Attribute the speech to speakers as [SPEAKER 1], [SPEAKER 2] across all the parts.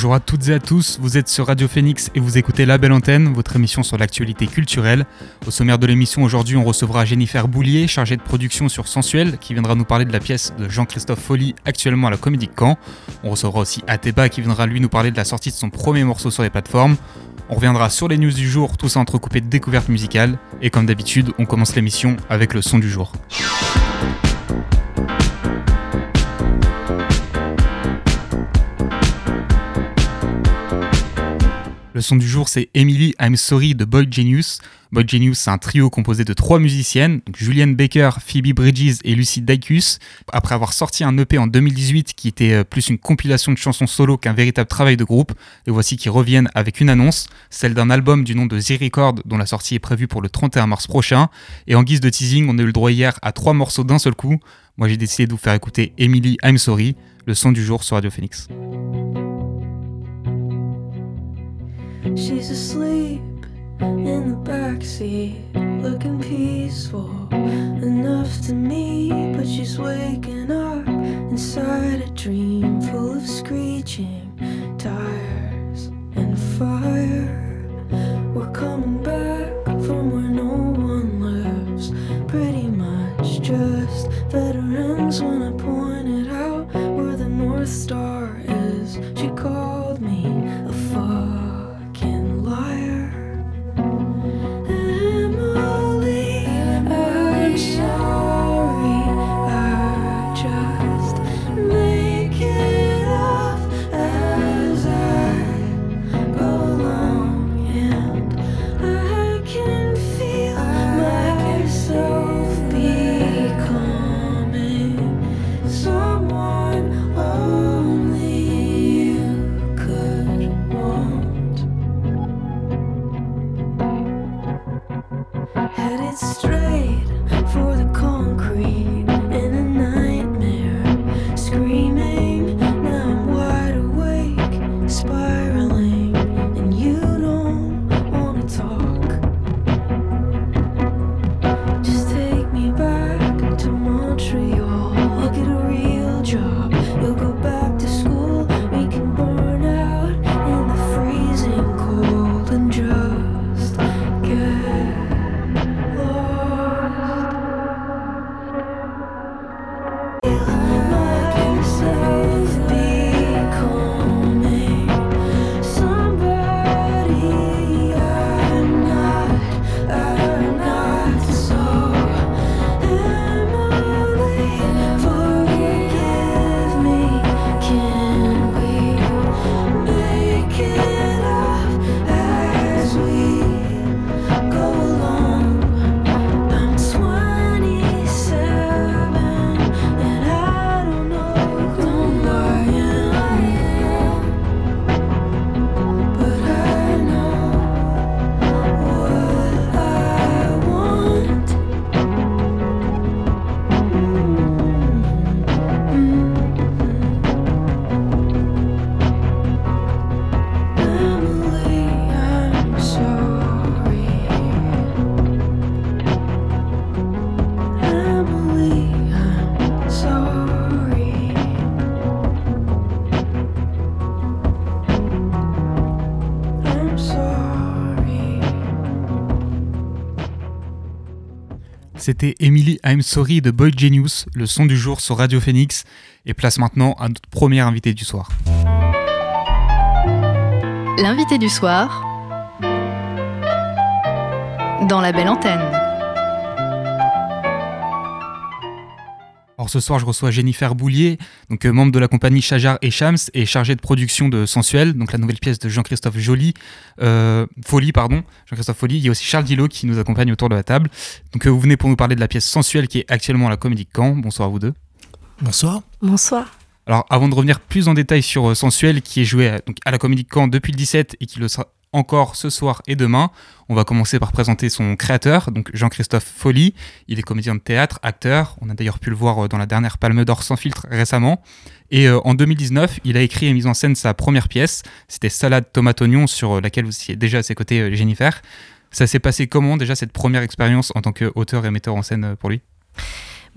[SPEAKER 1] Bonjour à toutes et à tous, vous êtes sur Radio Phoenix et vous écoutez La Belle Antenne, votre émission sur l'actualité culturelle. Au sommaire de l'émission aujourd'hui, on recevra Jennifer Boulier, chargée de production sur Sensuel, qui viendra nous parler de la pièce de Jean-Christophe Folly, actuellement à la Comédie Caen. On recevra aussi Ateba, qui viendra lui nous parler de la sortie de son premier morceau sur les plateformes. On reviendra sur les news du jour, tout ça entrecoupé de découvertes musicales. Et comme d'habitude, on commence l'émission avec le son du jour. Le son du jour, c'est Emily I'm Sorry de Boy Genius. Boy Genius, c'est un trio composé de trois musiciennes, Julianne Baker, Phoebe Bridges et Lucy Dacus. Après avoir sorti un EP en 2018 qui était euh, plus une compilation de chansons solo qu'un véritable travail de groupe, et voici qu'ils reviennent avec une annonce, celle d'un album du nom de Z Record dont la sortie est prévue pour le 31 mars prochain. Et en guise de teasing, on a eu le droit hier à trois morceaux d'un seul coup. Moi j'ai décidé de vous faire écouter Emily I'm Sorry, le son du jour sur Radio Phoenix.
[SPEAKER 2] She's asleep in the backseat, looking peaceful enough to me. But she's waking up inside a dream full of screeching tires and fire. We're coming back from where no one lives, pretty much just veterans. When I pointed out where the North Star is, she called
[SPEAKER 1] C'était Emily I'm Sorry de Boy Genius, le son du jour sur Radio Phoenix, et place maintenant à notre premier invité du soir.
[SPEAKER 3] L'invité du soir dans La Belle Antenne.
[SPEAKER 1] Alors ce soir, je reçois Jennifer Boulier, donc euh, membre de la compagnie Chajar et Shams et chargée de production de Sensuel, donc la nouvelle pièce de Jean-Christophe Joly, euh, Folie, pardon, Jean-Christophe Folie. Il y a aussi Charles Dillot qui nous accompagne autour de la table. Donc euh, vous venez pour nous parler de la pièce Sensuel qui est actuellement à la Comédie de Caen. Bonsoir à vous deux.
[SPEAKER 4] Bonsoir.
[SPEAKER 5] Bonsoir.
[SPEAKER 1] Alors avant de revenir plus en détail sur euh, Sensuel qui est joué à, donc, à la Comédie de Caen depuis le 17 et qui le sera encore ce soir et demain. On va commencer par présenter son créateur, donc Jean-Christophe Folly. Il est comédien de théâtre, acteur. On a d'ailleurs pu le voir euh, dans la dernière Palme d'Or sans filtre récemment. Et euh, en 2019, il a écrit et mis en scène sa première pièce. C'était Salade tomate oignon sur laquelle vous étiez déjà à ses côtés Jennifer. Ça s'est passé comment déjà cette première expérience en tant qu'auteur et metteur en scène pour lui?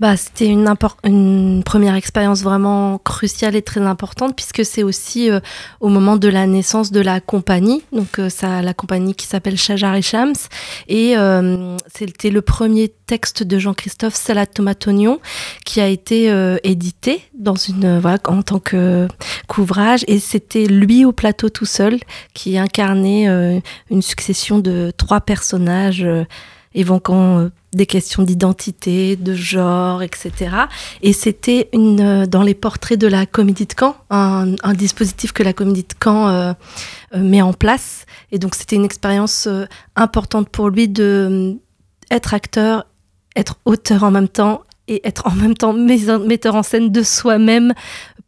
[SPEAKER 4] Bah, C'était une, première expérience vraiment cruciale et très importante puisque c'est aussi euh, au moment de la naissance de la compagnie, donc euh, ça, la compagnie qui s'appelle Shajar et Shams. Et euh, c'était le premier texte de Jean-Christophe Salade Tomate Oignon qui a été édité dans une, voilà, en tant que qu'ouvrage. Et c'était lui au plateau tout seul qui incarnait une succession de trois personnages évoquant des questions d'identité, de genre, etc. Et c'était une euh, dans les portraits de la Comédie de Caen, un, dispositif que la Comédie de Caen euh, met en place. Et donc c'était une expérience importante pour lui de être acteur, être auteur en même temps et être en même temps metteur en scène de soi-même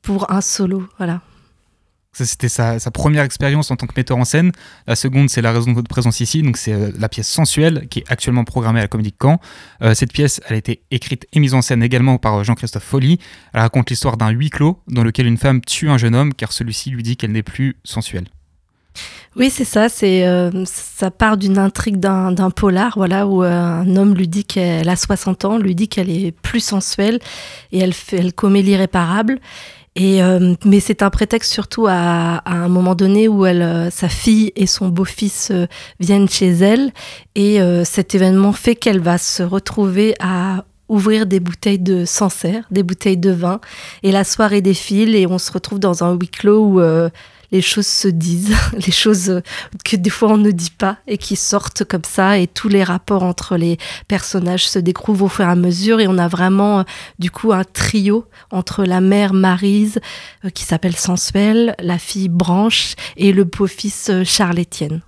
[SPEAKER 4] pour un solo. Voilà.
[SPEAKER 1] C'était sa, première expérience en tant que metteur en scène. La seconde, c'est la raison de votre présence ici. Donc, c'est euh, la pièce Sensuelle qui est actuellement programmée à la Comédie de Caen. Euh, cette pièce, elle a été écrite et mise en scène également par euh, Jean-Christophe Folly. Elle raconte l'histoire d'un huis clos dans lequel une femme tue un jeune homme car celui-ci lui dit qu'elle n'est plus sensuelle.
[SPEAKER 4] Oui, c'est ça. C'est ça part d'une intrigue d'un polar, voilà, où un homme lui dit qu'elle a 60 ans, lui dit qu'elle est plus sensuelle et elle, fait, elle commet l'irréparable. Et, euh, mais c'est un prétexte surtout à, à, un moment donné où elle, euh, sa fille et son beau-fils euh, viennent chez elle. Et cet événement fait qu'elle va se retrouver à ouvrir des bouteilles de Sancerre, des bouteilles de vin. Et la soirée défile et on se retrouve dans un huis clos où les choses se disent, les choses que des fois on ne dit pas et qui sortent comme ça et tous les rapports entre les personnages se découvrent au fur et à mesure et on a vraiment euh, du coup un trio entre la mère Marise euh, qui s'appelle Sensuelle, la fille Branche et le beau-fils euh, Charles-Étienne.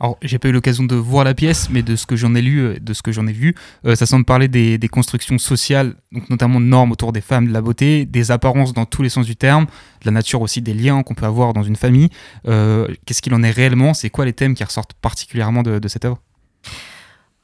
[SPEAKER 1] Alors, j'ai pas eu l'occasion de voir la pièce, mais de ce que j'en ai lu, euh, de ce que j'en ai vu, euh, ça semble parler des, constructions sociales, donc notamment de normes autour des femmes, de la beauté, des apparences dans tous les sens du terme, de la nature aussi des liens qu'on peut avoir dans une famille. Euh, qu'est-ce qu'il en est réellement? C'est quoi les thèmes qui ressortent particulièrement de cette œuvre?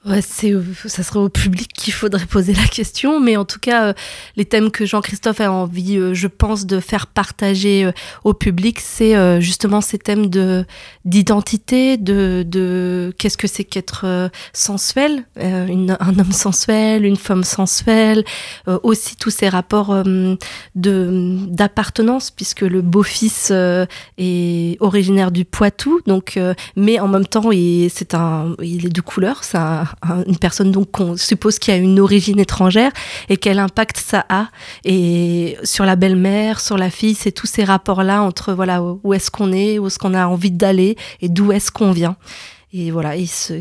[SPEAKER 4] Ouais, c'est, ça serait au public qu'il faudrait poser la question, mais en tout cas, euh, les thèmes que Jean-Christophe a envie, euh, je pense, de faire partager euh, au public, c'est justement ces thèmes de d'identité, de, de qu'est-ce que c'est qu'être sensuel, une, un homme sensuel, une femme sensuelle, aussi tous ces rapports de d'appartenance, puisque le beau-fils est originaire du Poitou, donc, mais en même temps, il, c'est un, il est de couleur, c'est une personne donc qu'on suppose qui a une origine étrangère et quel impact ça a et sur la belle-mère, sur la fille, c'est tous ces rapports-là entre voilà où est-ce qu'on est, où est-ce qu'on a envie d'aller et d'où est-ce qu'on vient. Et voilà,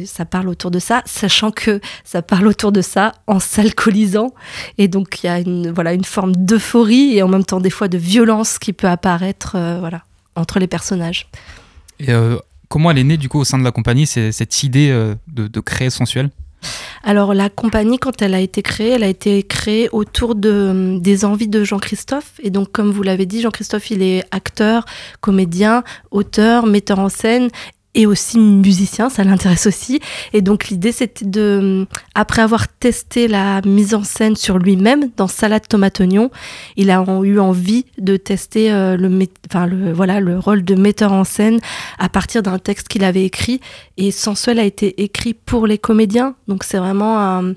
[SPEAKER 4] ça parle autour de ça, sachant que ça parle autour de ça en s'alcoolisant. Et donc, il y a une, voilà, une forme d'euphorie et en même temps, des fois, de violence qui peut apparaître euh, voilà, entre les personnages.
[SPEAKER 1] Euh, comment elle est née du coup au sein de la compagnie, cette idée euh, de, créer Sensuel
[SPEAKER 4] alors la compagnie, quand elle a été créée, elle a été créée autour de, des envies de Jean-Christophe. Et donc, comme vous l'avez dit, Jean-Christophe, il est acteur, comédien, auteur, metteur en scène et aussi musicien, ça l'intéresse aussi. Et donc l'idée c'était de, après avoir testé la mise en scène sur lui-même dans Salade tomate oignon, il a eu envie de tester euh, le, enfin, le, voilà, le rôle de metteur en scène à partir d'un texte qu'il avait écrit. Et Sensuel a été écrit pour les comédiens, donc c'est vraiment un,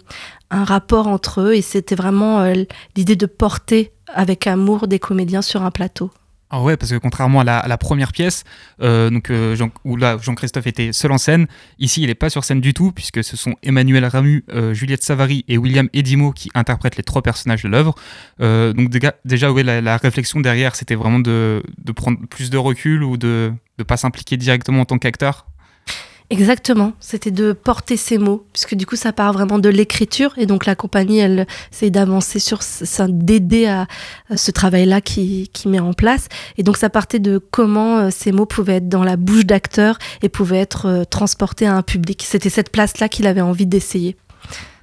[SPEAKER 4] rapport entre eux et c'était vraiment euh, l'idée de porter avec amour des comédiens sur un plateau.
[SPEAKER 1] Ah ouais, parce que contrairement à la, première pièce, euh, euh, où là Jean-Christophe était seul en scène, ici il n'est pas sur scène du tout, puisque ce sont Emmanuel Ramu, euh, Juliette Savary et William Edimo qui interprètent les trois personnages de l'œuvre. donc déjà, ouais, la, réflexion derrière, c'était vraiment de, prendre plus de recul ou de ne pas s'impliquer directement en tant qu'acteur?
[SPEAKER 4] Exactement, c'était de porter ces mots, puisque du coup ça part vraiment de l'écriture, et donc la compagnie, elle essaie d'avancer sur ça, d'aider à, ce travail-là qui, qui met en place. Et donc ça partait de comment euh, ces mots pouvaient être dans la bouche d'acteurs et pouvaient être euh, transportés à un public. C'était cette place-là qu'il avait envie d'essayer.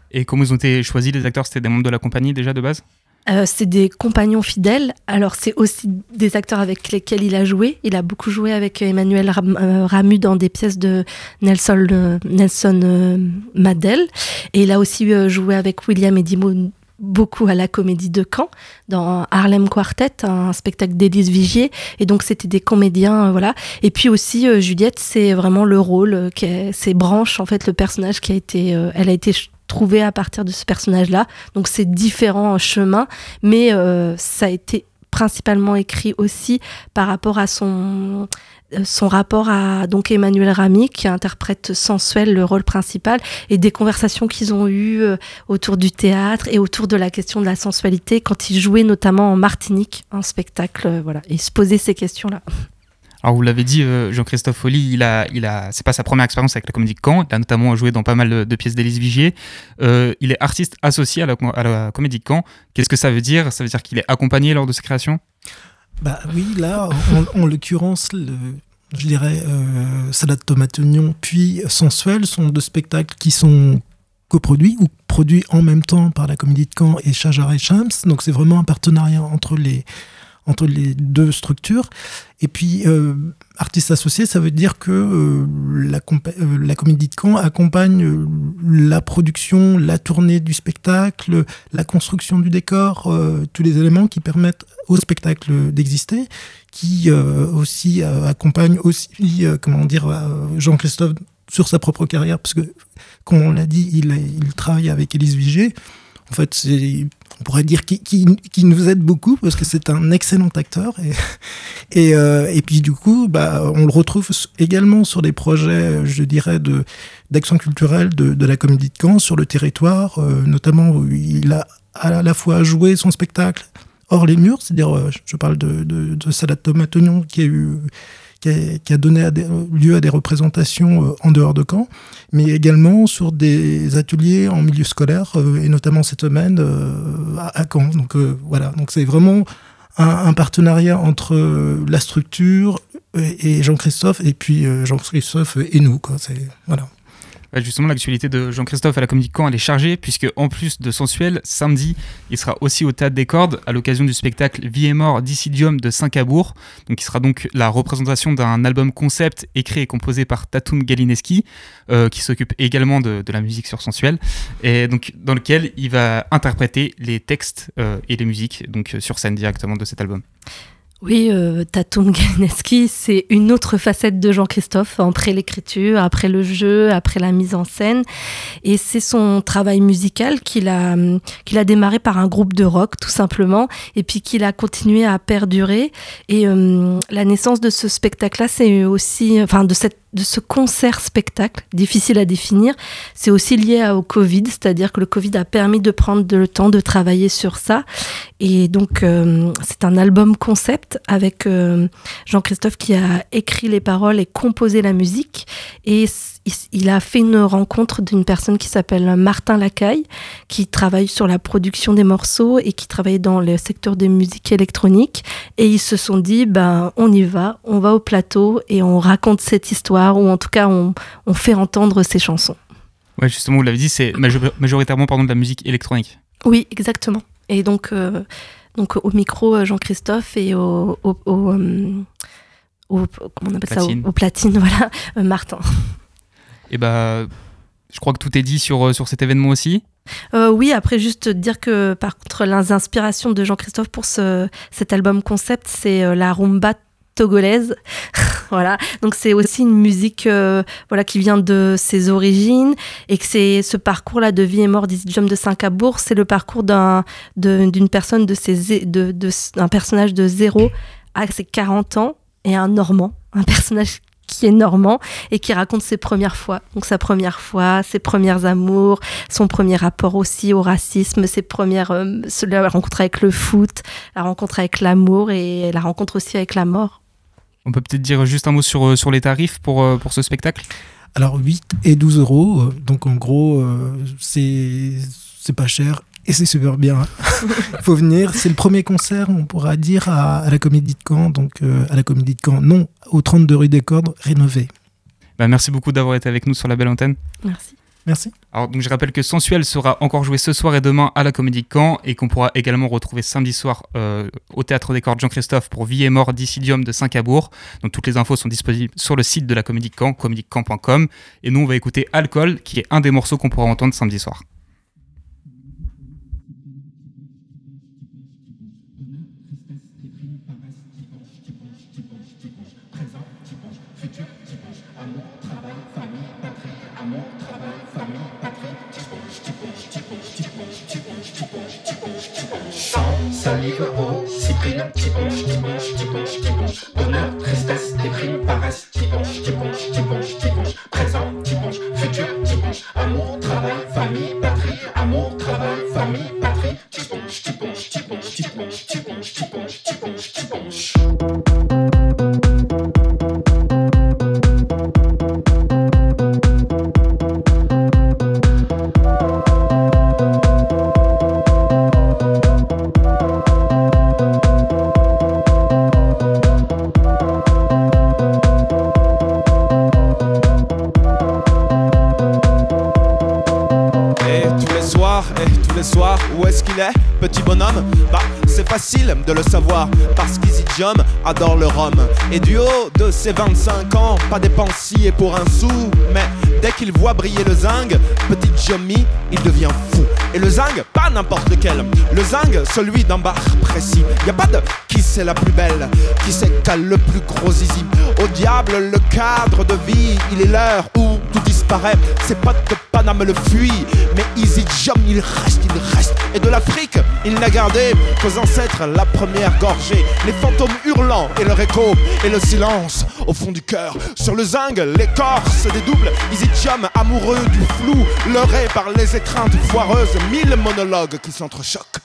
[SPEAKER 1] Et comment ils ont été choisis les acteurs? C'était des membres de la compagnie déjà de base?
[SPEAKER 4] Euh, c'est des compagnons fidèles. Alors, c'est aussi des acteurs avec lesquels il a joué. Il a beaucoup joué avec Emmanuel euh, Ramu dans des pièces de Nelson, euh, Nelson Madel. Et il a aussi joué avec William Edimo beaucoup à la Comédie de Caen, dans Harlem Quartet, un spectacle d'Élise Vigier. Et donc, c'était des comédiens, voilà. Et puis aussi, Juliette, c'est vraiment le rôle, c'est Branche, en fait, le personnage qui a été, elle a été trouvé à partir de ce personnage-là. Donc c'est différents chemins, mais euh, ça a été principalement écrit aussi par rapport à son euh, son rapport à donc Emmanuel Rami qui interprète sensuel le rôle principal et des conversations qu'ils ont eues euh, autour du théâtre et autour de la question de la sensualité quand ils jouaient notamment en Martinique un spectacle voilà et se posaient ces questions là.
[SPEAKER 1] Alors vous l'avez dit, euh, Jean-Christophe Folly, il a, il a, c'est pas sa première expérience avec la Comédie de Caen. Il a notamment joué dans pas mal de, pièces d'Élise Vigier. Euh, il est artiste associé à la, Comédie de Caen. Qu'est-ce que ça veut dire? Ça veut dire qu'il est accompagné lors de ses créations?
[SPEAKER 5] Bah oui, là, en, l'occurrence, je dirais euh, Salade tomate oignon puis Sensuel sont deux spectacles qui sont coproduits ou produits en même temps par la Comédie de Caen et Chajar et Shams. Donc c'est vraiment un partenariat entre les entre les deux structures. Et puis, euh, artiste associé, ça veut dire que euh, la, euh, la, Comédie de Caen accompagne la production, la tournée du spectacle, la construction du décor, tous les éléments qui permettent au spectacle d'exister, qui aussi accompagne aussi, comment dire, Jean-Christophe sur sa propre carrière, parce que, comme on l'a dit, il, il travaille avec Élise Vigée. En fait, c'est on pourrait dire qui, nous aide beaucoup parce que c'est un excellent acteur et euh, et puis du coup bah on le retrouve également sur des projets je dirais d'action culturelle de, la comédie de Caen sur le territoire euh, notamment où il a à la fois joué son spectacle hors les murs c'est-à-dire euh, je parle de, de, de Salade qui a eu qui a, donné lieu à des représentations euh, en dehors de Caen, mais également sur des ateliers en milieu scolaire, euh, et notamment cette semaine euh, à, Caen. Donc voilà, donc c'est vraiment un, partenariat entre la structure et, Jean-Christophe, et puis Jean-Christophe et nous. Quoi. Voilà.
[SPEAKER 1] Bah, justement, l'actualité de Jean-Christophe à la Comédie elle est chargée, puisque en plus de Sensuel, samedi, il sera aussi au Théâtre des Cordes à l'occasion du spectacle Vie et mort d'Issidium de Saint-Cabourg. Donc, il sera donc la représentation d'un album concept écrit et composé par Tatoum Galineski, euh, qui s'occupe également de, la musique sur Sensuel, et donc dans lequel il va interpréter les textes euh, et les musiques donc sur scène directement de cet album.
[SPEAKER 4] Oui, euh, Tatum c'est une autre facette de Jean-Christophe, après l'écriture, après le jeu, après la mise en scène. Et c'est son travail musical qu'il a, a démarré par un groupe de rock, tout simplement, et puis qu'il a continué à perdurer. Et euh, la naissance de ce spectacle-là, c'est aussi, enfin, de cette de ce concert-spectacle, difficile à définir, c'est aussi lié au Covid, c'est-à-dire que le Covid a permis de prendre le temps de travailler sur ça. Et donc, euh, c'est un album concept avec euh, Jean-Christophe qui a écrit les paroles et composé la musique. Et il a fait une rencontre d'une personne qui s'appelle Martin Lacaille, qui travaille sur la production des morceaux et qui travaille dans le secteur des musiques électroniques. Et ils se sont dit, ben, on y va, on va au plateau et on raconte cette histoire, ou en tout cas, on, fait entendre ces chansons.
[SPEAKER 1] Ouais, justement, vous l'avez dit, c'est majoritairement pardon, de la musique électronique.
[SPEAKER 4] Oui, exactement. Et donc, euh, donc au micro, euh, Jean-Christophe et au, au, euh, comment on appelle ça? Au, platine, voilà, Martin.
[SPEAKER 1] Et bah, je crois que tout est dit sur, euh, sur cet événement aussi.
[SPEAKER 4] Euh, oui, après juste dire que par contre l'inspiration de Jean-Christophe pour ce, cet album concept, c'est euh, la rumba togolaise. voilà, donc c'est aussi une musique voilà qui vient de ses origines et que c'est ce parcours là de vie et mort d'Isidjum de Saint-Cabourg, c'est le parcours d'un d'une personne de de, d'un personnage de zéro à ses 40 ans et un Normand, un personnage qui est normand et qui raconte ses premières fois. Donc sa première fois, ses premiers amours, son premier rapport aussi au racisme, ses premières euh, la rencontre avec le foot, la rencontre avec l'amour et la rencontre aussi avec la mort.
[SPEAKER 1] On peut peut-être dire juste un mot sur, euh, sur les tarifs pour, euh, pour ce spectacle?
[SPEAKER 5] Alors 8 et 12 euros, donc en gros c'est pas cher et c'est super bien. Il faut venir. C'est le premier concert, on pourra dire, à, la Comédie de Caen. Donc, euh, à la Comédie de Caen, non, au 32 rue des Cordes, rénové.
[SPEAKER 1] Bah, merci beaucoup d'avoir été avec nous sur la belle antenne.
[SPEAKER 4] Merci.
[SPEAKER 5] Merci.
[SPEAKER 1] Alors, donc, je rappelle que Sensuel sera encore joué ce soir et demain à la Comédie Caen et qu'on pourra également retrouver samedi soir euh, au Théâtre des Cordes Jean-Christophe pour Vie et mort d'Issidium de Saint-Cabourg. Donc, toutes les infos sont disponibles sur le site de la Comédie Caen, comédiecamp.com. Et nous, on va écouter Alcool, qui est un des morceaux qu'on pourra entendre samedi soir.
[SPEAKER 6] tipo, tipo, tipo. Adore le rhum. Et du haut de ses 25 ans, pas dépensier pour un sou, mais dès qu'il voit briller le zinc, petit Jummy, il devient fou. Et le zinc, pas n'importe lequel, le zinc, celui d'un bar précis. Y a pas de qui c'est la plus belle, qui c'est qu'a le plus gros zizi. Au diable, le cadre de vie, il est l'heure où tout disparaît. C'est pas de Paname le fuit, mais Easy Jump il reste, il reste. Et de l'Afrique, il n'a gardé qu'aux ancêtres la première gorgée. Les fantômes hurlants et leur écho, et le silence au fond du cœur. Sur le zinc, l'écorce dédouble. Easy Jump, amoureux du flou, leurré par les étreintes foireuses, mille monologues qui s'entrechoquent.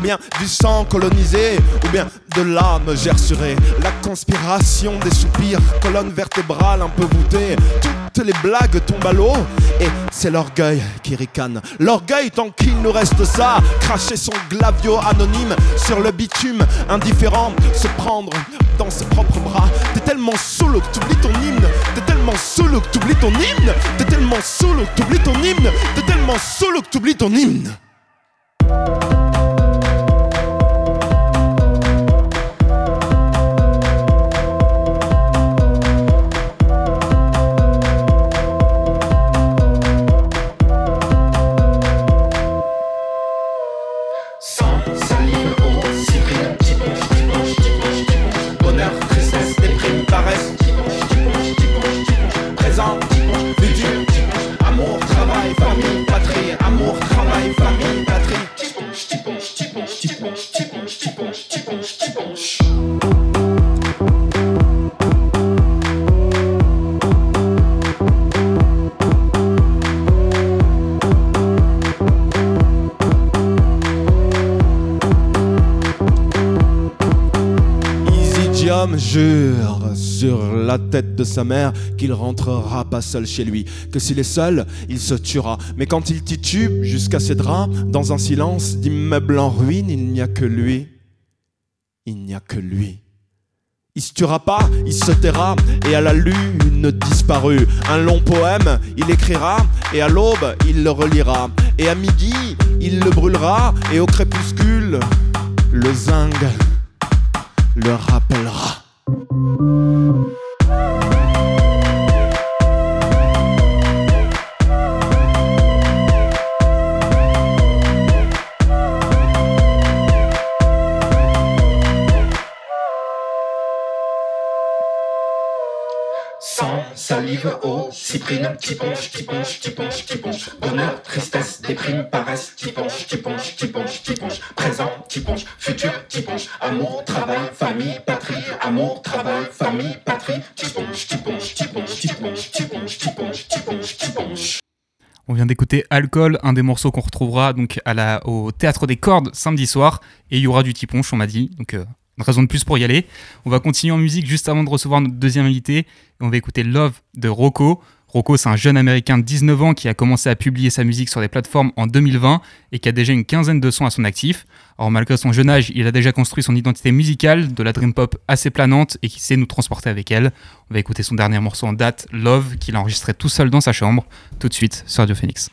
[SPEAKER 6] Ou bien du sang colonisé, ou bien de l'âme gersurée. La conspiration des soupirs, colonne vertébrale un peu voûtée. Toutes les blagues tombent à l'eau, et c'est l'orgueil qui ricane. L'orgueil tant qu'il nous reste ça, cracher son glavio anonyme sur le bitume, indifférent, se prendre dans ses propres bras. T'es tellement solo que t'oublies ton hymne. T'es tellement solo que t'oublies ton hymne. T'es tellement solo que t'oublies ton hymne. T'es tellement solo que t'oublies ton hymne. La tête de sa mère qu'il rentrera pas seul chez lui, que s'il est seul, il se tuera. Mais quand il titube jusqu'à ses draps, dans un silence d'immeuble en ruine, il n'y a que lui. Il n'y a que lui. Il se tuera pas, il se taira, et à la lune disparue, un long poème, il écrira, et à l'aube, il le relira, et à midi, il le brûlera, et au crépuscule, le zinc le rappellera.
[SPEAKER 1] On vient d'écouter Alcool, un des morceaux qu'on retrouvera donc au Théâtre des Cordes samedi soir. Et il y aura du tiponche, on m'a dit. Euh, une raison de plus pour y aller. On va continuer en musique juste avant de recevoir notre deuxième invité. On va écouter Love de Rocco. Rocco, c'est un jeune américain de 19 ans qui a commencé à publier sa musique sur des plateformes en 2020 et qui a déjà une quinzaine de sons à son actif. Alors malgré son jeune âge, il a déjà construit son identité musicale, de la dream pop assez planante et qui sait nous transporter avec elle. On va écouter son dernier morceau en date, Love, qu'il a enregistré tout seul dans sa chambre, tout de suite sur Radio Phoenix.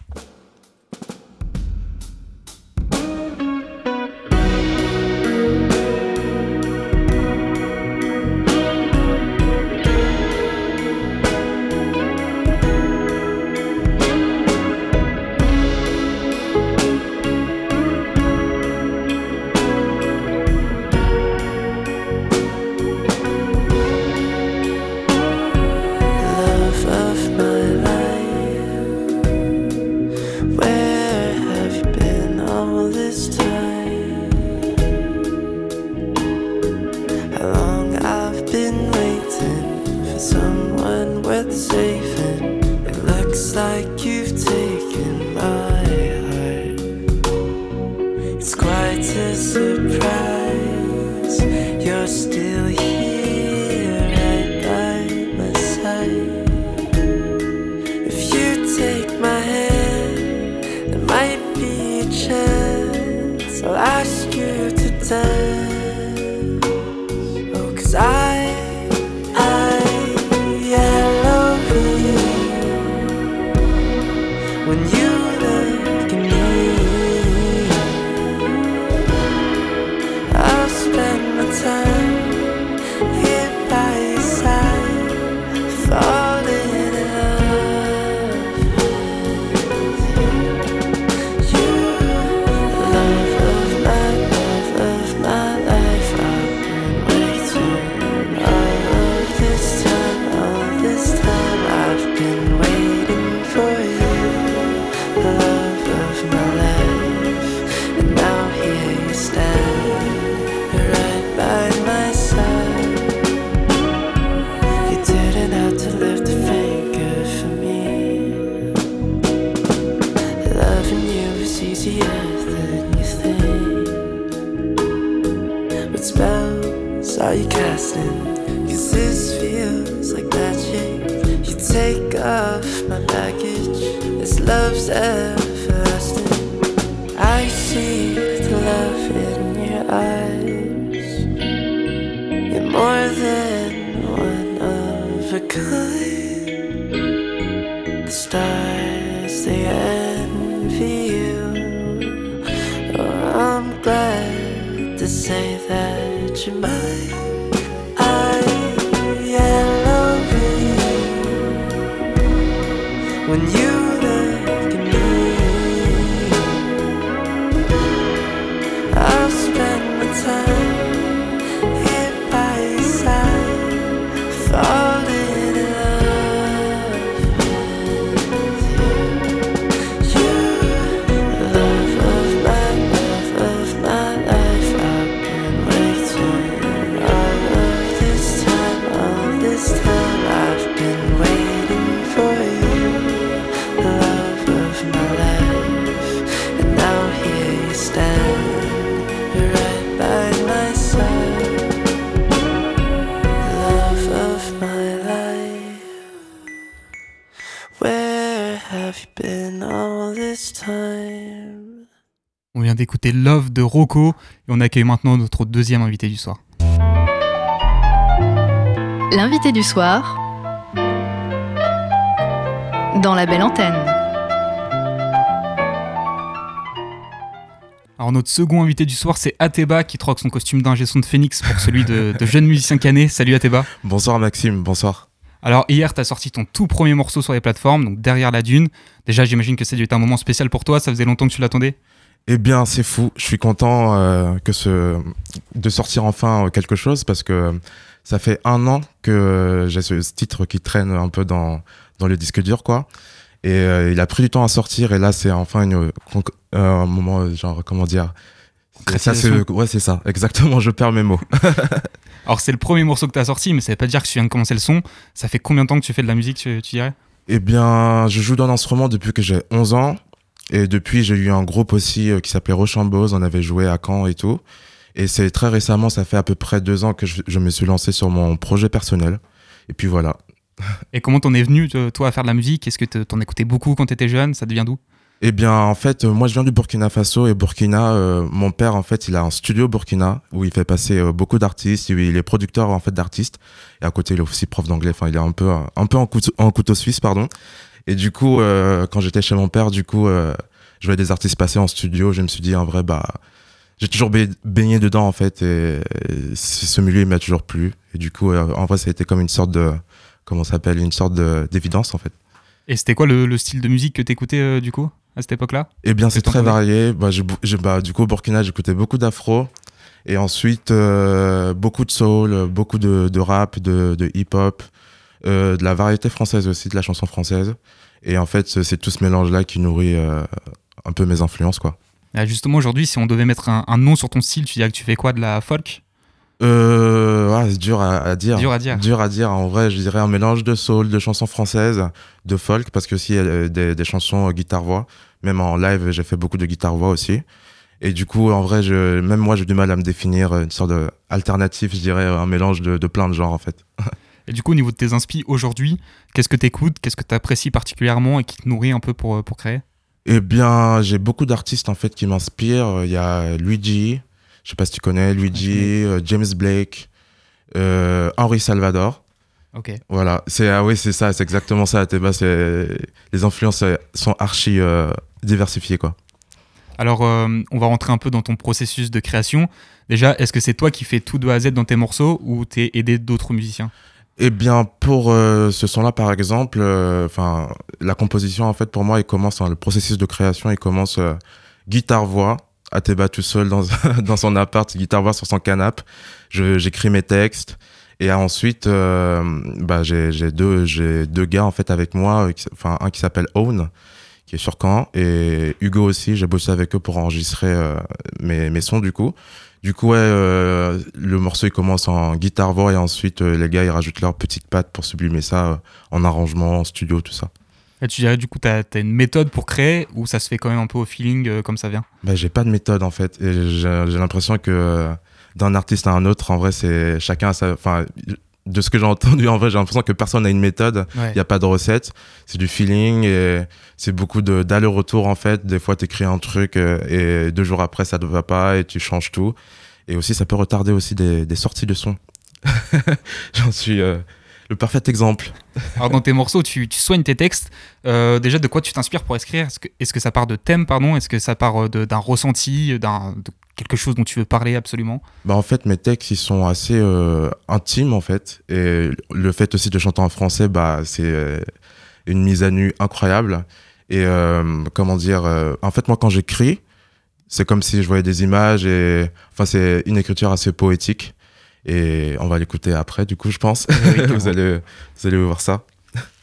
[SPEAKER 7] This Love
[SPEAKER 1] de Rocco et on accueille maintenant notre deuxième invité du soir.
[SPEAKER 3] L'invité du soir dans la belle antenne.
[SPEAKER 1] Alors notre second invité du soir c'est Ateba qui troque son costume d'ingé son de Phoenix pour celui de, de jeune musicien canet. Salut Ateba.
[SPEAKER 8] Bonsoir Maxime, bonsoir.
[SPEAKER 1] Alors hier tu as sorti ton tout premier morceau sur les plateformes, donc derrière la dune. Déjà j'imagine que c'est un moment spécial pour toi, ça faisait longtemps que tu l'attendais?
[SPEAKER 8] Eh bien, c'est fou. Je suis content euh, que ce... de sortir enfin euh, quelque chose parce que Ça fait un an que j'ai ce titre qui traîne un peu dans, dans le disque dur, quoi. Et euh, il a pris du temps à sortir, et là, c'est enfin une, euh, un moment, genre, comment dire? Ça, Ouais, c'est ça, exactement, je perds mes mots.
[SPEAKER 1] Alors, c'est le premier morceau que tu as sorti, mais ça veut pas dire que tu viens de commencer le son. Ça fait combien de temps que tu fais de la musique, tu, tu dirais?
[SPEAKER 8] Eh bien, je joue d'un instrument depuis que j'ai 11 ans. Et depuis, j'ai eu un groupe aussi euh, qui s'appelait Rochambeau. On avait joué à Caen et tout. Et c'est très récemment, ça fait à peu près deux ans que je, je me suis lancé sur mon projet personnel. Et puis voilà.
[SPEAKER 1] Et comment t'en es venu, toi, à faire de la musique? Est-ce que t'en écoutais beaucoup quand t'étais jeune? Ça devient d'où?
[SPEAKER 8] Eh bien, en fait, euh, moi, je viens du Burkina Faso et Burkina, euh, mon père, en fait, il a un studio Burkina où il fait passer euh, beaucoup d'artistes. Il est producteur, en fait, d'artistes. Et à côté, il est aussi prof d'anglais. Enfin, il est un peu, un peu en, couteau, en couteau suisse, pardon. Et du coup, quand j'étais chez mon père, du coup, je voyais des artistes passer en studio. Je me suis dit, en vrai, bah, j'ai toujours baigné dedans, en fait. Et, ce milieu, il m'a toujours plu. Et du coup, en vrai, ça a été comme une sorte de, comment ça s'appelle, une sorte d'évidence, en fait.
[SPEAKER 1] Et c'était quoi le, le, style de musique que t'écoutais, du coup à cette époque-là?
[SPEAKER 8] Eh bien, c'est très varié. Bah, bah, du coup, au Burkina, j'écoutais beaucoup d'afro. Et ensuite, euh, beaucoup de soul, beaucoup de, de rap, de, de hip-hop, euh, de la variété française aussi, de la chanson française. Et en fait, c'est tout ce mélange-là qui nourrit euh, un peu mes influences, quoi.
[SPEAKER 1] Ah, justement, aujourd'hui, si on devait mettre un, un, nom sur ton style, tu dirais que tu fais quoi De la folk?
[SPEAKER 8] Euh, ah, c'est dur à, à, dire.
[SPEAKER 1] Dur à dire.
[SPEAKER 8] Dur à dire. En vrai, je dirais un mélange de soul, de chansons françaises, de folk, parce que aussi a des, des chansons guitare-voix. Même en live, j'ai fait beaucoup de guitare-voix aussi. Et du coup, en vrai, je, même moi, j'ai du mal à me définir une sorte d'alternative, je dirais, un mélange de, de, plein de genres, en fait.
[SPEAKER 1] Et du coup, au niveau de tes inspi aujourd'hui, qu'est-ce que tu écoutes Qu'est-ce que tu apprécies particulièrement et qui te nourrit un peu pour, pour créer?
[SPEAKER 8] Eh bien, j'ai beaucoup d'artistes, en fait, qui m'inspirent. Il y a Luigi, je sais pas si tu connais, Luigi, euh, James Blake, euh, Henri Salvador.
[SPEAKER 1] Ok.
[SPEAKER 8] Voilà, c'est ah oui, c'est ça, c'est exactement ça. Les influences sont archi euh, diversifiées, quoi.
[SPEAKER 1] Alors, euh, on va rentrer un peu dans ton processus de création. Déjà, est-ce que c'est toi qui fais tout de A à Z dans tes morceaux ou t'es aidé d'autres musiciens?
[SPEAKER 8] Eh bien, pour euh, ce son-là, par exemple, enfin, la composition, en fait, pour moi, il commence, hein, le processus de création, il commence guitare-voix, à bas tout seul dans, dans son appart, guitare-voix sur son canapé. J'écris mes textes. Et ensuite, euh, bah, j'ai deux, deux gars en fait avec moi, enfin un qui s'appelle Owen, qui est sur Caen, et Hugo aussi. J'ai bossé avec eux pour enregistrer euh, mes, mes sons du coup. Du coup, ouais, euh, le morceau il commence en guitare voix et ensuite euh, les gars ils rajoutent leur petite patte pour sublimer ça en arrangement, en studio, tout ça.
[SPEAKER 1] Et tu dirais du coup, tu as, une méthode pour créer ou ça se fait quand même un peu au feeling comme ça vient?
[SPEAKER 8] Bah, J'ai pas de méthode en fait. J'ai l'impression que d'un artiste à un autre, en vrai, c'est chacun sa. Enfin, de ce que j'ai entendu, en vrai, j'ai l'impression que personne n'a une méthode. Il
[SPEAKER 1] Ouais.
[SPEAKER 8] n'y a pas de recette. C'est du feeling et c'est beaucoup d'aller-retour, en fait. Des fois, tu écris un truc euh, et deux jours après, ça ne va pas et tu changes tout. Et aussi, ça peut retarder aussi des, des sorties de son. J'en suis euh, le parfait exemple.
[SPEAKER 1] Alors dans tes morceaux, tu, tu soignes tes textes. Euh, déjà, de quoi tu t'inspires pour écrire? Est-ce que, est-ce que ça part de thèmes, pardon? Est-ce que ça part d'un ressenti, d'un, quelque chose dont tu veux parler absolument
[SPEAKER 8] Bah en fait mes textes ils sont assez euh, intimes en fait. Et le fait aussi de chanter en français bah c'est euh, une mise à nu incroyable. Et euh, comment dire en fait moi quand j'écris c'est comme si je voyais des images et enfin c'est une écriture assez poétique. Et on va l'écouter après du coup je pense. Vous allez vous allez voir ça.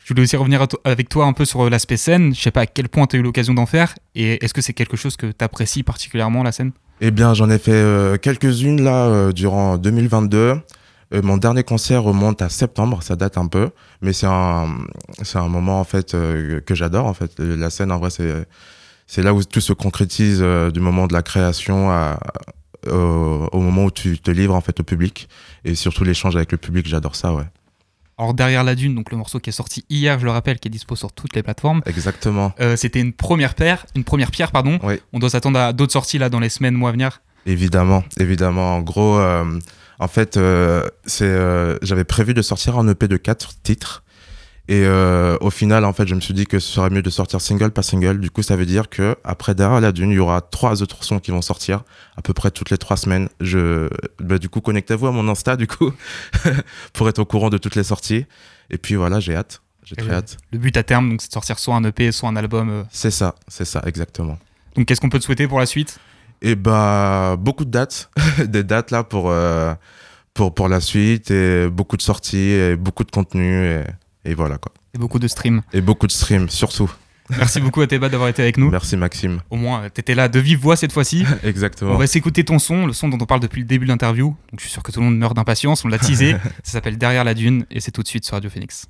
[SPEAKER 1] Je voulais aussi revenir avec toi un peu sur l'aspect scène. Je sais pas à quel point tu as eu l'occasion d'en faire. Et est-ce que c'est quelque chose que tu apprécies particulièrement, la scène?
[SPEAKER 8] Eh bien, j'en ai fait euh, quelques-unes là euh, durant 2022. Euh, mon dernier concert remonte à septembre, ça date un peu, mais c'est un, moment en fait que j'adore en fait. La scène en vrai c'est, là où tout se concrétise du moment de la création au- au moment où tu te livres en fait au public et surtout l'échange avec le public, j'adore ça ouais.
[SPEAKER 1] Alors derrière la dune, donc le morceau qui est sorti hier, je le rappelle, qui est dispo sur toutes les plateformes.
[SPEAKER 8] Exactement.
[SPEAKER 1] euh, c'était une première pierre, une première pierre, pardon.
[SPEAKER 8] Oui.
[SPEAKER 1] On doit s'attendre à d'autres sorties là dans les semaines, mois à venir.
[SPEAKER 8] Évidemment, évidemment. En gros, euh, en fait, euh, c'est, j'avais prévu de sortir un EP de quatre titres. Et euh, au final, en fait, je me suis dit que ce serait mieux de sortir single par single. Du coup, ça veut dire que après derrière la dune, il y aura trois autres sons qui vont sortir à peu près toutes les trois semaines. Je, bah, du coup, connectez-vous à mon Insta, du coup, pour être au courant de toutes les sorties. Et puis voilà, j'ai hâte. J'ai très hâte.
[SPEAKER 1] Le but à terme, donc, c'est de sortir soit un EP, soit un album. euh.
[SPEAKER 8] C'est ça, c'est ça, exactement.
[SPEAKER 1] Donc qu'est-ce qu'on peut te souhaiter pour la suite?
[SPEAKER 8] Et bah beaucoup de dates, des dates là pour euh, pour, pour la suite et beaucoup de sorties et beaucoup de contenu et, et voilà quoi.
[SPEAKER 1] Et beaucoup de streams.
[SPEAKER 8] Et beaucoup de streams surtout.
[SPEAKER 1] Merci beaucoup à Théba d'avoir été avec nous.
[SPEAKER 8] Merci Maxime.
[SPEAKER 1] Au moins, t'étais là de vive voix cette fois-ci.
[SPEAKER 8] Exactement.
[SPEAKER 1] On va s'écouter ton son, le son dont on parle depuis le début de l'interview. Donc je suis sûr que tout le monde meurt d'impatience, on l'a teasé. Ça s'appelle Derrière la dune et c'est tout de suite sur Radio Phoenix.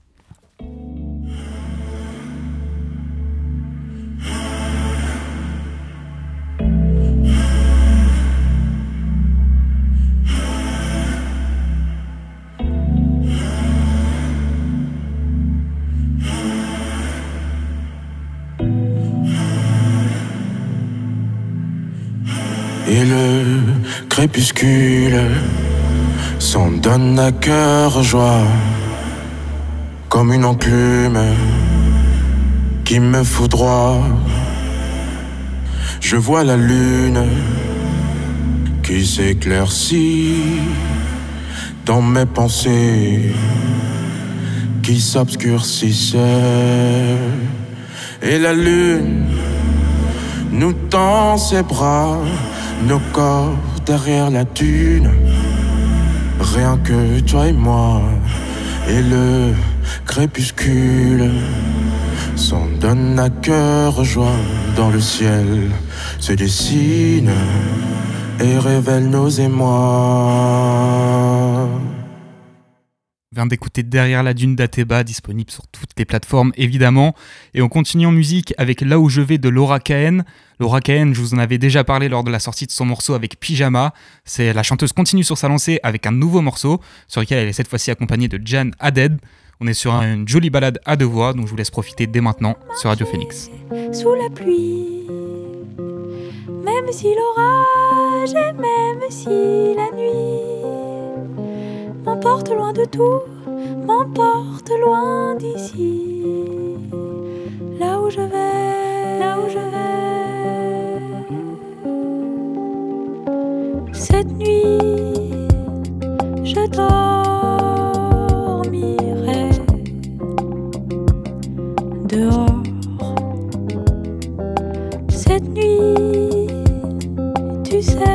[SPEAKER 9] Et le crépuscule s'en donne à cœur joie, comme une enclume qui me foudroie. Je vois la lune qui s'éclaircit dans mes pensées qui s'obscurcissaient. Et la lune nous tend ses bras, nos corps derrière la dune. Rien que toi et moi, et le crépuscule s'en donne à cœur joie dans le ciel, se dessine et révèle nos émois.
[SPEAKER 1] Vient d'écouter Derrière la dune d'Ateba, disponible sur toutes les plateformes évidemment. Et on continue en musique avec Là où je vais de Laura Cahen. Laura Cahen, je vous en avais déjà parlé lors de la sortie de son morceau avec Pyjama. C'est la chanteuse continue sur sa lancée avec un nouveau morceau sur lequel elle est cette fois-ci accompagnée de Jan Haded. On est sur une jolie balade à deux voix, donc je vous laisse profiter dès maintenant sur Radio Phoenix.
[SPEAKER 2] Sous la pluie, même si l'orage et même si la nuit loin de tout, m'emporte loin d'ici. Là où je vais, là où je vais. Cette nuit, je dormirai dehors. Cette nuit, tu sais,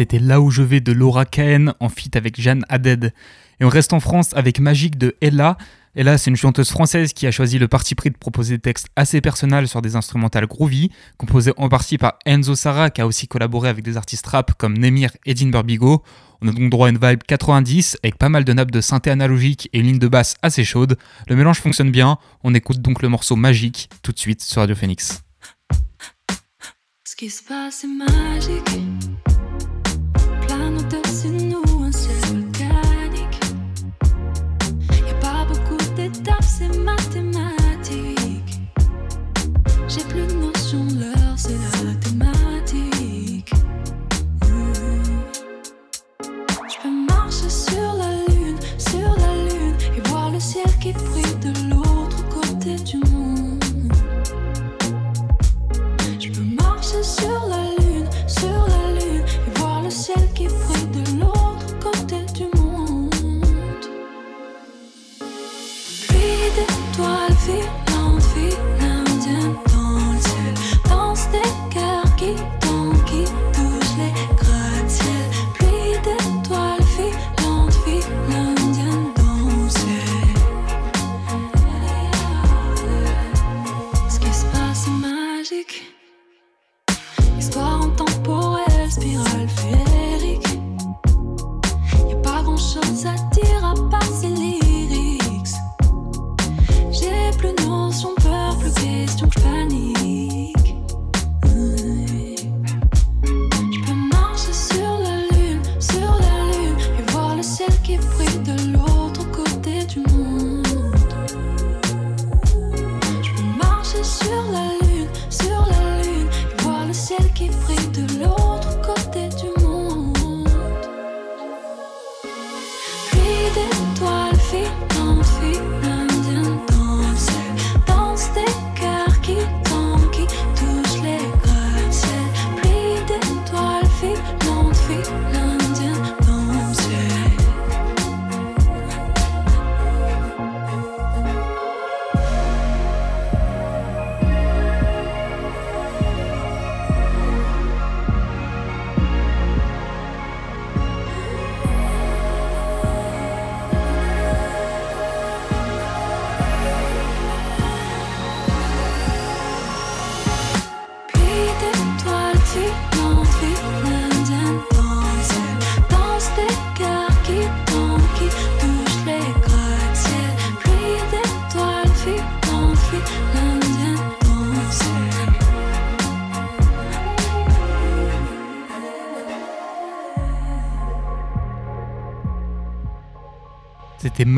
[SPEAKER 1] C'était Là où je vais de Laura Cahen en feat avec Jeanne Haddad. Et on reste en France avec Magique de Ella. Ella, c'est une chanteuse française qui a choisi le parti pris de proposer des textes assez personnels sur des instrumentales groovy, composés en partie par Enzo Sarah, qui a aussi collaboré avec des artistes rap comme Nemir et Dean Burbigo. On a donc droit à une vibe 90 avec pas mal de nappes de synthé analogique et une ligne de basse assez chaude. Le mélange fonctionne bien. On écoute donc le morceau Magique tout de suite sur Radio Phoenix.
[SPEAKER 2] Ce qui se passe magique. C'est mathématique. J'ai plus de notion de l'heure, c'est la magique.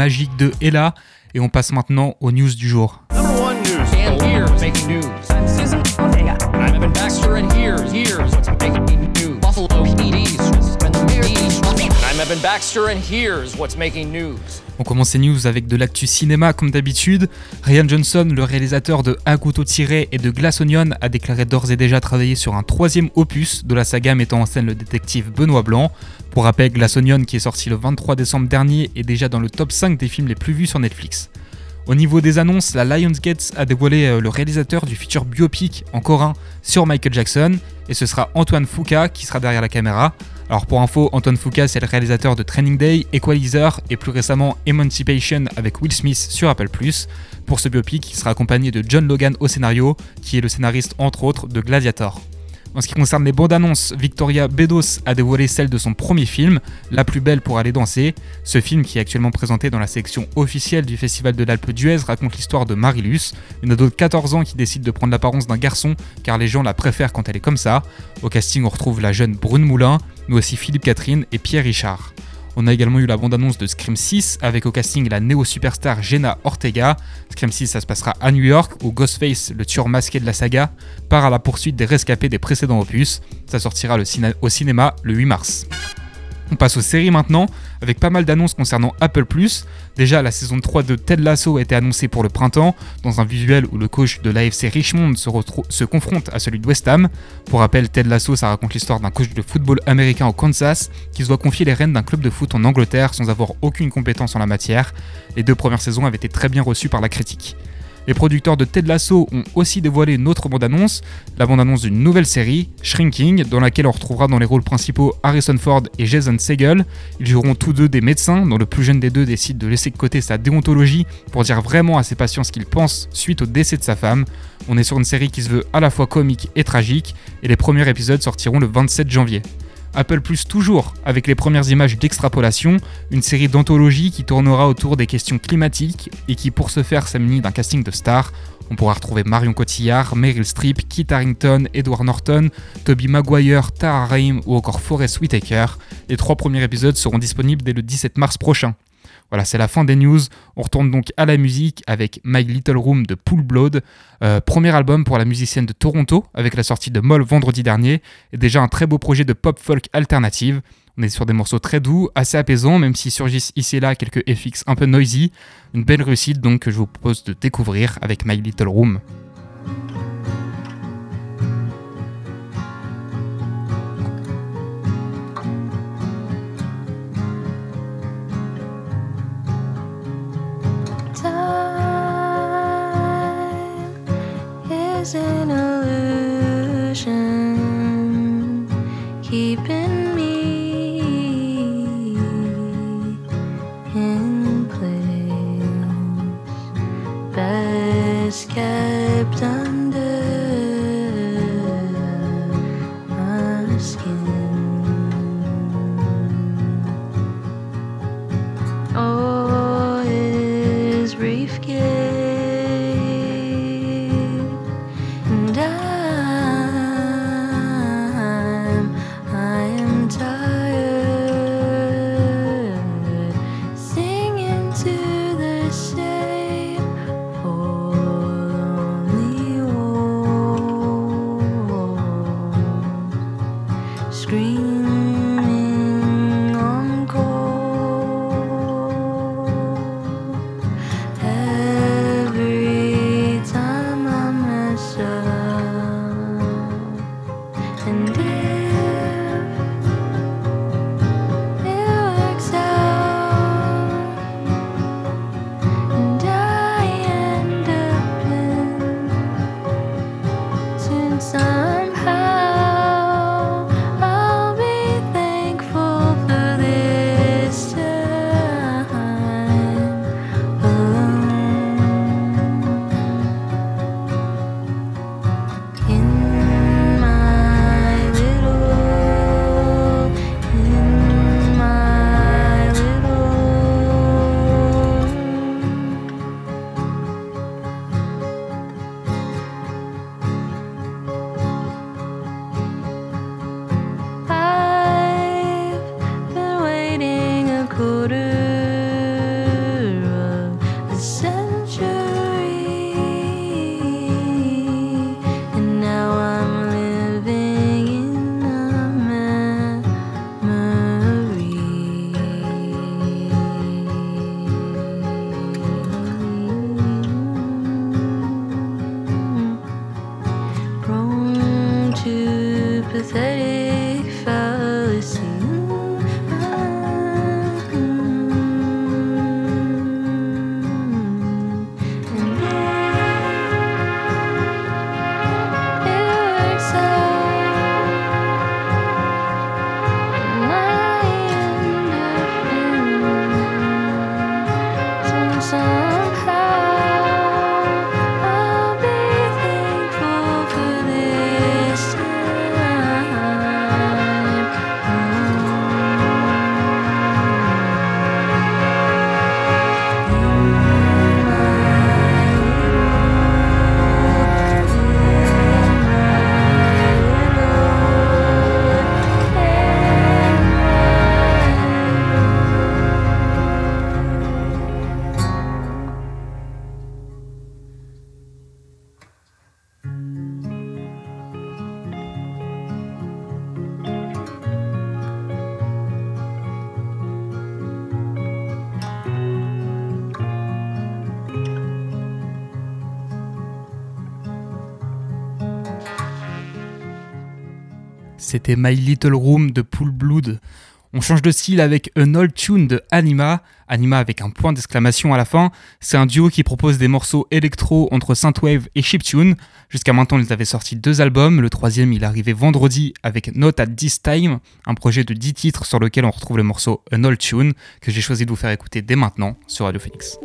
[SPEAKER 1] Magique de Ella. Et on passe maintenant aux news du jour. On commence ces news avec de l'actu cinéma comme d'habitude. Ryan Johnson, le réalisateur de À couteau tiré et de Glass Onion, a déclaré d'ores et déjà travailler sur un troisième opus de la saga mettant en scène le détective Benoît Blanc. Pour rappel, Glass Onion, qui est sorti le 23 décembre dernier, est déjà dans le top 5 des films les plus vus sur Netflix. Au niveau des annonces, la Lionsgate a dévoilé euh, le réalisateur du futur biopic en coréen sur Michael Jackson, et ce sera Antoine Foucault qui sera derrière la caméra. Alors pour info, Antoine Foucault c'est le réalisateur de Training Day, Equalizer et plus récemment Emancipation avec Will Smith sur Apple+. Pour ce biopic, il sera accompagné de John Logan au scénario, qui est le scénariste entre autres de Gladiator. En ce qui concerne les bandes annonces, Victoria Bedos a dévoilé celle de son premier film, La plus belle pour aller danser. Ce film, qui est actuellement présenté dans la section officielle du Festival de l'Alpe d'Huez, raconte l'histoire de Marilus, une ado de 14 ans qui décide de prendre l'apparence d'un garçon car les gens la préfèrent quand elle est comme ça. Au casting, on retrouve la jeune Brune Moulin, mais aussi Philippe Catherine et Pierre Richard. On a également eu la bande-annonce de Scream 6 avec au casting la néo-superstar Jenna Ortega. Scream 6, ça se passera à New York où Ghostface, le tueur masqué de la saga, part à la poursuite des rescapés des précédents opus. Ça sortira au cinéma le 8 mars. On passe aux séries maintenant, avec pas mal d'annonces concernant Apple ⁇ Déjà, la saison 3 de Ted Lasso a été annoncée pour le printemps, dans un visuel où le coach de l'AFC Richmond se confronte à celui de West Ham. Pour rappel, Ted Lasso, ça raconte l'histoire d'un coach de football américain au Kansas qui se doit confier les rênes d'un club de foot en Angleterre sans avoir aucune compétence en la matière. Les deux premières saisons avaient été très bien reçues par la critique. Les producteurs de Ted Lasso ont aussi dévoilé une autre bande-annonce, la bande-annonce d'une nouvelle série, Shrinking, dans laquelle on retrouvera dans les rôles principaux Harrison Ford et Jason Segel. Ils joueront tous deux des médecins, dont le plus jeune des deux décide de laisser de côté sa déontologie pour dire vraiment à ses patients ce qu'il pense suite au décès de sa femme. On est sur une série qui se veut à la fois comique et tragique, et les premiers épisodes sortiront le 27 janvier. Apple Plus toujours, avec les premières images d'extrapolation, une série d'anthologie qui tournera autour des questions climatiques et qui pour ce faire s'amuse d'un casting de stars. On pourra retrouver Marion Cotillard, Meryl Streep, Kit Harington, Edward Norton, Toby Maguire, Tara Reim ou encore Forest Whitaker. Les trois premiers épisodes seront disponibles dès le 17 mars prochain. Voilà, c'est la fin des news. On retourne donc à la musique avec My Little Room de Pool Blood, euh, premier album pour la musicienne de Toronto avec la sortie de Moll vendredi dernier et déjà un très beau projet de pop folk alternative. On est sur des morceaux très doux, assez apaisants, même s'il surgissent ici et là quelques FX un peu noisy. Une belle réussite donc que je vous propose de découvrir avec My Little Room.
[SPEAKER 10] C'était My Little Room de Pool Blood. On change de style avec un old tune de Anima, Anima avec un point d'exclamation à la fin. C'est un duo qui propose des morceaux électro entre synthwave et chiptune. Jusqu'à maintenant, ils avaient sorti deux albums. Le troisième, il arrivait vendredi avec Note at This Time, un projet de 10 titres sur lequel on retrouve le morceau An Old Tune que j'ai choisi de vous faire écouter dès maintenant sur Radio Phoenix.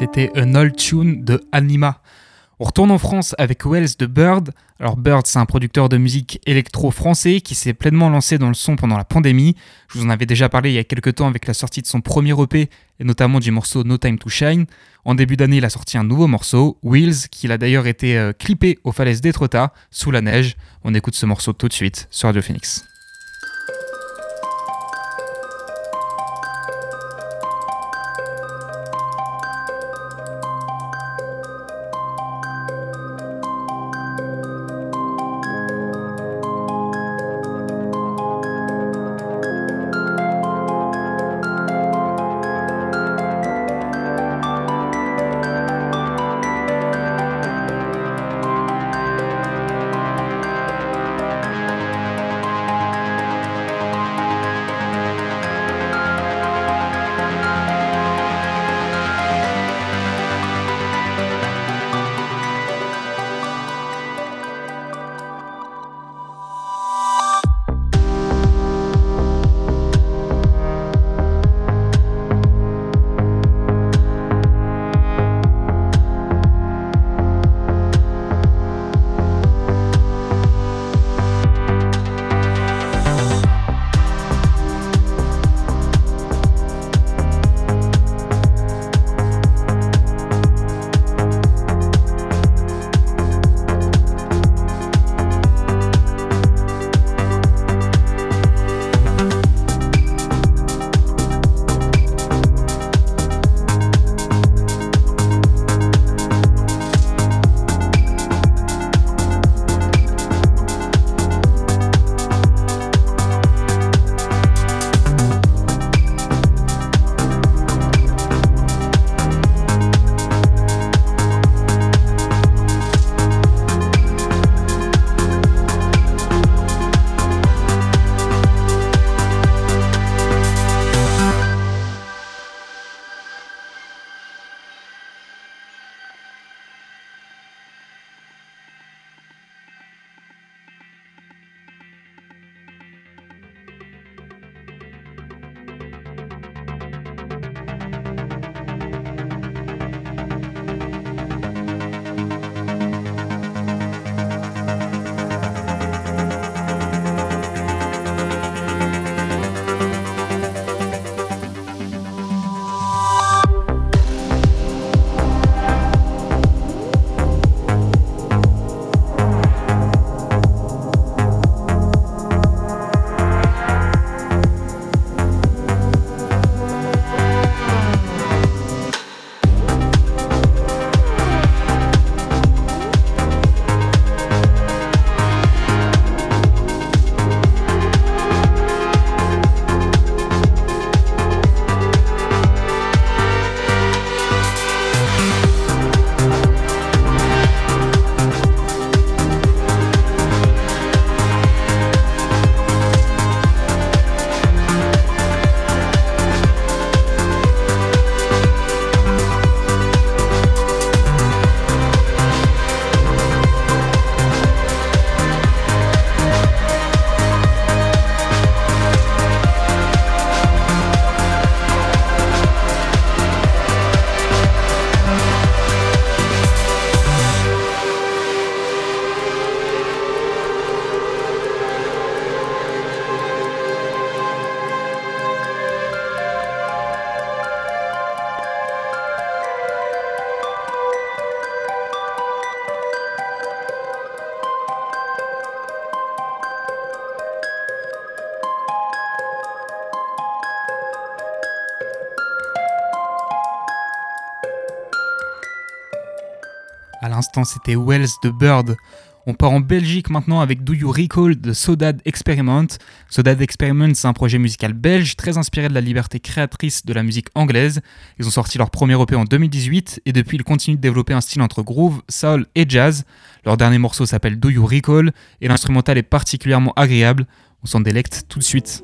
[SPEAKER 10] C'était un old tune de Anima. On retourne en France avec Wells de Bird. Alors Bird, c'est un producteur de musique électro français qui s'est pleinement lancé dans le son pendant la pandémie. Je vous en avais déjà parlé il y a quelques temps avec la sortie de son premier EP et notamment du morceau No Time to Shine. En début d'année, il a sorti un nouveau morceau, Wheels, qui a d'ailleurs été euh, clippé aux falaises d'Étretat, sous la neige. On écoute ce morceau tout de suite sur Radio Phoenix.
[SPEAKER 1] C'était Wells de Bird. On part en Belgique maintenant avec Do You Recall de Sodad Experiment. Sodad Experiment, c'est un projet musical belge très inspiré de la liberté créatrice de la musique anglaise. Ils ont sorti leur premier EP en 2018 et depuis ils continuent de développer un style entre groove, soul et jazz. Leur dernier morceau s'appelle Do You Recall et l'instrumental est particulièrement agréable. On s'en délecte tout de suite.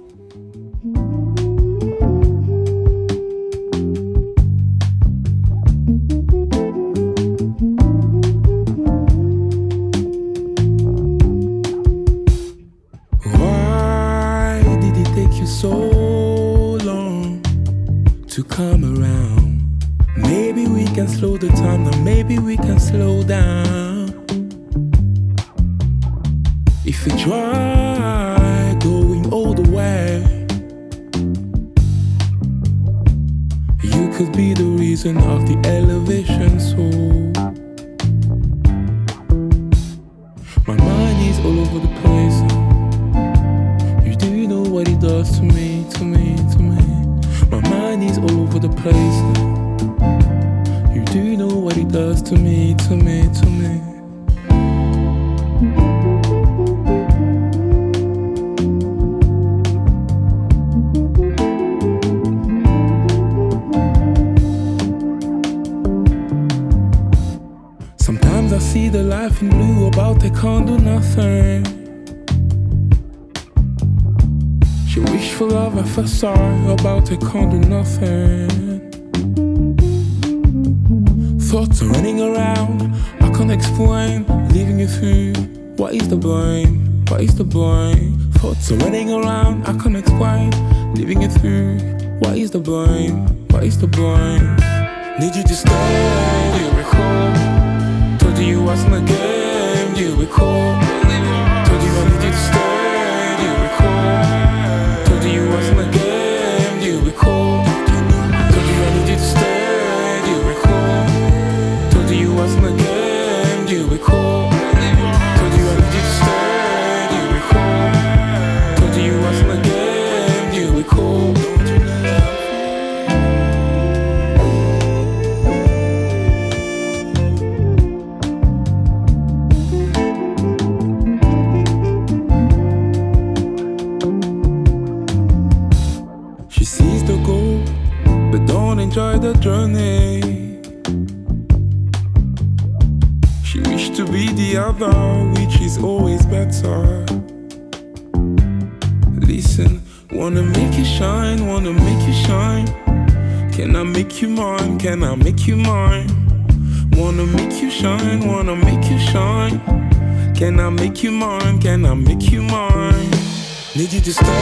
[SPEAKER 11] To come around? Maybe we can slow the time down, maybe we can slow down. If we try going all the way, you could be the reason of the elevation. So, my mind is all over the place. You do know what it does to me, place. You do know what it does to me, to me, to me. Sometimes I see the life in blue about they can't do nothing. She wish for love at first sight about they can't do nothing. Thoughts are running around, I can't explain. Leaving you through, what is the blame? What is the blame? Thoughts are running around, I can't explain. Leaving you through, what is the blame? What is the blame? Need you to stay, do you recall? Told you you wasn't a game, do you recall? Told you I need you to stay, make you mine? Need you to stay,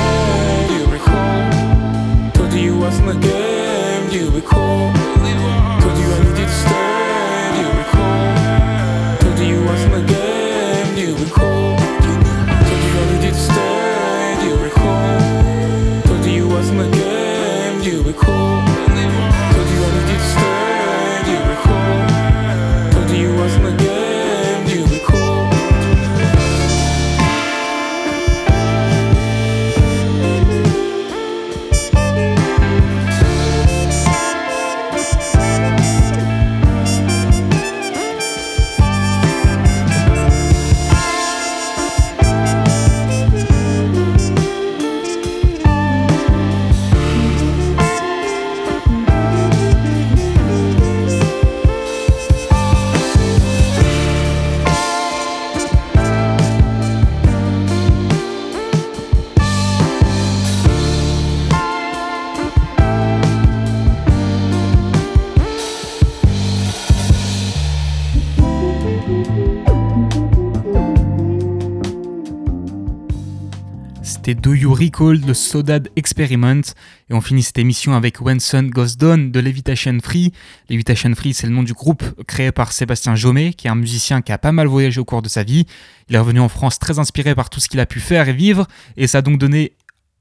[SPEAKER 11] Do You Recall
[SPEAKER 1] de Sodad Experiment. Et on finit cette émission avec When Sun Goes Down de Levitation Free. Levitation Free, c'est le nom du groupe créé par Sébastien Jomet, qui est un musicien qui a pas mal voyagé au cours de sa vie. Il est revenu en France très inspiré par tout ce qu'il a pu faire et vivre. Et ça a donc donné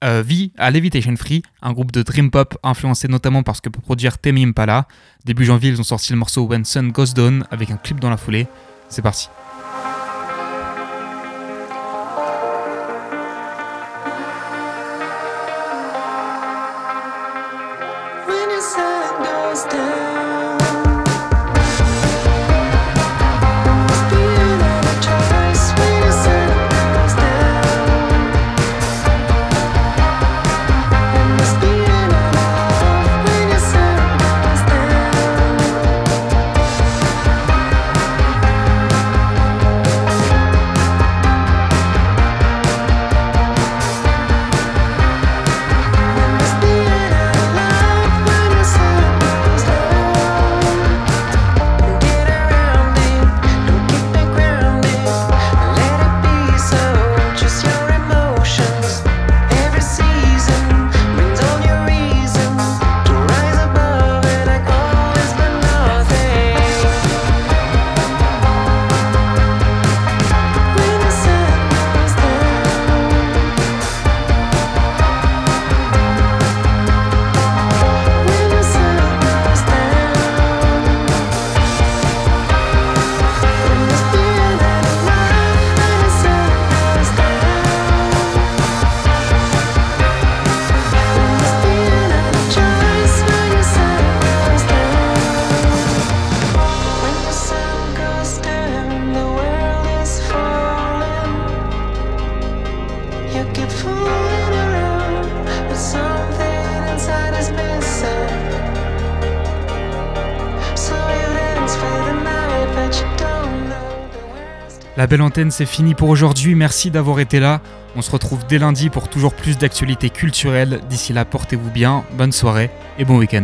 [SPEAKER 1] euh, vie à Levitation Free, un groupe de dream pop influencé notamment par ce que peut produire Tame Impala. Début janvier, ils ont sorti le morceau When Sun Goes Down avec un clip dans la foulée. C'est parti. La belle antenne, c'est fini pour aujourd'hui. Merci d'avoir été là. On se retrouve dès lundi pour toujours plus d'actualités culturelles. D'ici là, portez-vous bien, bonne soirée et bon week-end.